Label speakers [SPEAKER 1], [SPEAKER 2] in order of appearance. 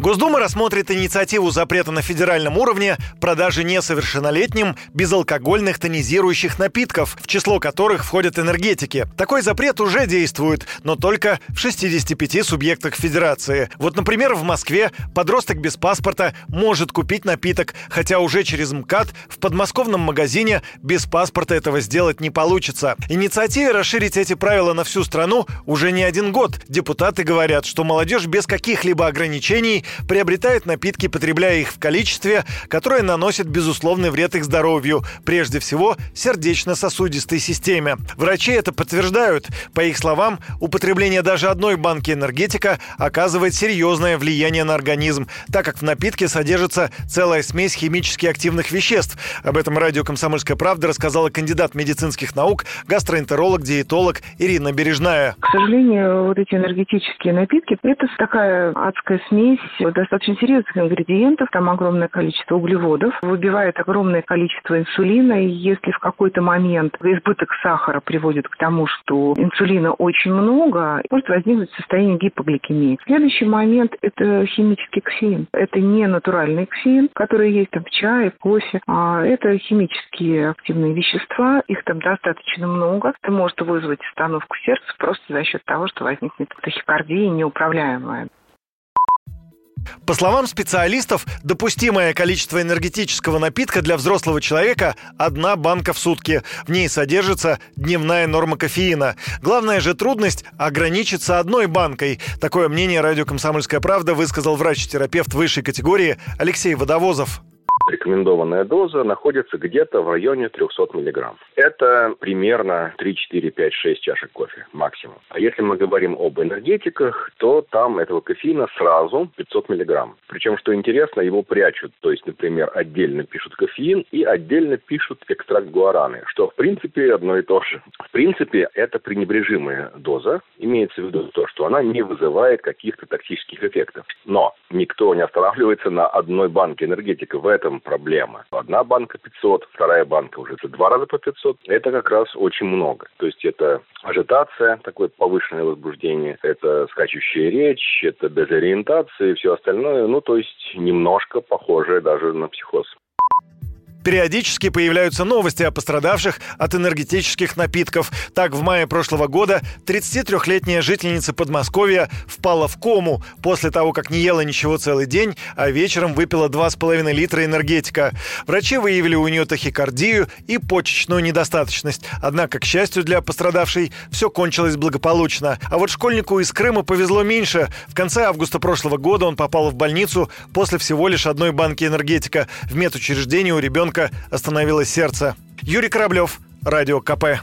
[SPEAKER 1] Госдума рассмотрит инициативу запрета на федеральном уровне продажи несовершеннолетним безалкогольных тонизирующих напитков, в число которых входят энергетики. Такой запрет уже действует, но только в 65 субъектах федерации. Вот, например, в Москве подросток без паспорта может купить напиток, хотя уже через МКАД в подмосковном магазине без паспорта этого сделать не получится. Инициативе расширить эти правила на всю страну уже не один год. Депутаты говорят, что молодежь без каких-либо ограничений приобретает напитки, потребляя их в количестве, которое наносит безусловный вред их здоровью, прежде всего сердечно-сосудистой системе. Врачи это подтверждают. По их словам, употребление даже одной банки энергетика оказывает серьезное влияние на организм, так как в напитке содержится целая смесь химически активных веществ. Об этом радио «Комсомольская правда» рассказала кандидат медицинских наук, гастроэнтеролог, диетолог Ирина Бережная.
[SPEAKER 2] К сожалению, вот эти энергетические напитки – это такая адская смесь достаточно серьезных ингредиентов, там огромное количество углеводов, выбивает огромное количество инсулина, и если в какой-то момент избыток сахара приводит к тому, что инсулина очень много, может возникнуть состояние гипогликемии. Следующий момент – это химический кофеин. Это не натуральный кофеин, который есть там в чае, в кофе, а это химические активные вещества, их там достаточно много. Это может вызвать остановку сердца просто за счет того, что возникнет тахикардия неуправляемая.
[SPEAKER 1] По словам специалистов, допустимое количество энергетического напитка для взрослого человека – одна банка в сутки. В ней содержится дневная норма кофеина. Главная же трудность – ограничиться одной банкой. Такое мнение радио «Комсомольская правда» высказал врач-терапевт высшей категории Алексей Водовозов
[SPEAKER 3] рекомендованная доза находится где-то в районе 300 миллиграмм. Это примерно 3, 4, 5, 6 чашек кофе максимум. А если мы говорим об энергетиках, то там этого кофеина сразу 500 миллиграмм. Причем, что интересно, его прячут. То есть, например, отдельно пишут кофеин и отдельно пишут экстракт гуараны, что в принципе одно и то же. В принципе, это пренебрежимая доза. Имеется в виду то, что она не вызывает каких-то токсических эффектов. Но никто не останавливается на одной банке энергетика. В этом проблема. Одна банка 500, вторая банка уже это два раза по 500. Это как раз очень много. То есть это ажитация, такое повышенное возбуждение, это скачущая речь, это дезориентация и все остальное. Ну, то есть немножко похожее даже на психоз.
[SPEAKER 1] Периодически появляются новости о пострадавших от энергетических напитков. Так, в мае прошлого года 33-летняя жительница Подмосковья впала в кому после того, как не ела ничего целый день, а вечером выпила 2,5 литра энергетика. Врачи выявили у нее тахикардию и почечную недостаточность. Однако, к счастью для пострадавшей, все кончилось благополучно. А вот школьнику из Крыма повезло меньше. В конце августа прошлого года он попал в больницу после всего лишь одной банки энергетика. В медучреждении у ребенка остановилось сердце. Юрий Кораблев, Радио КП.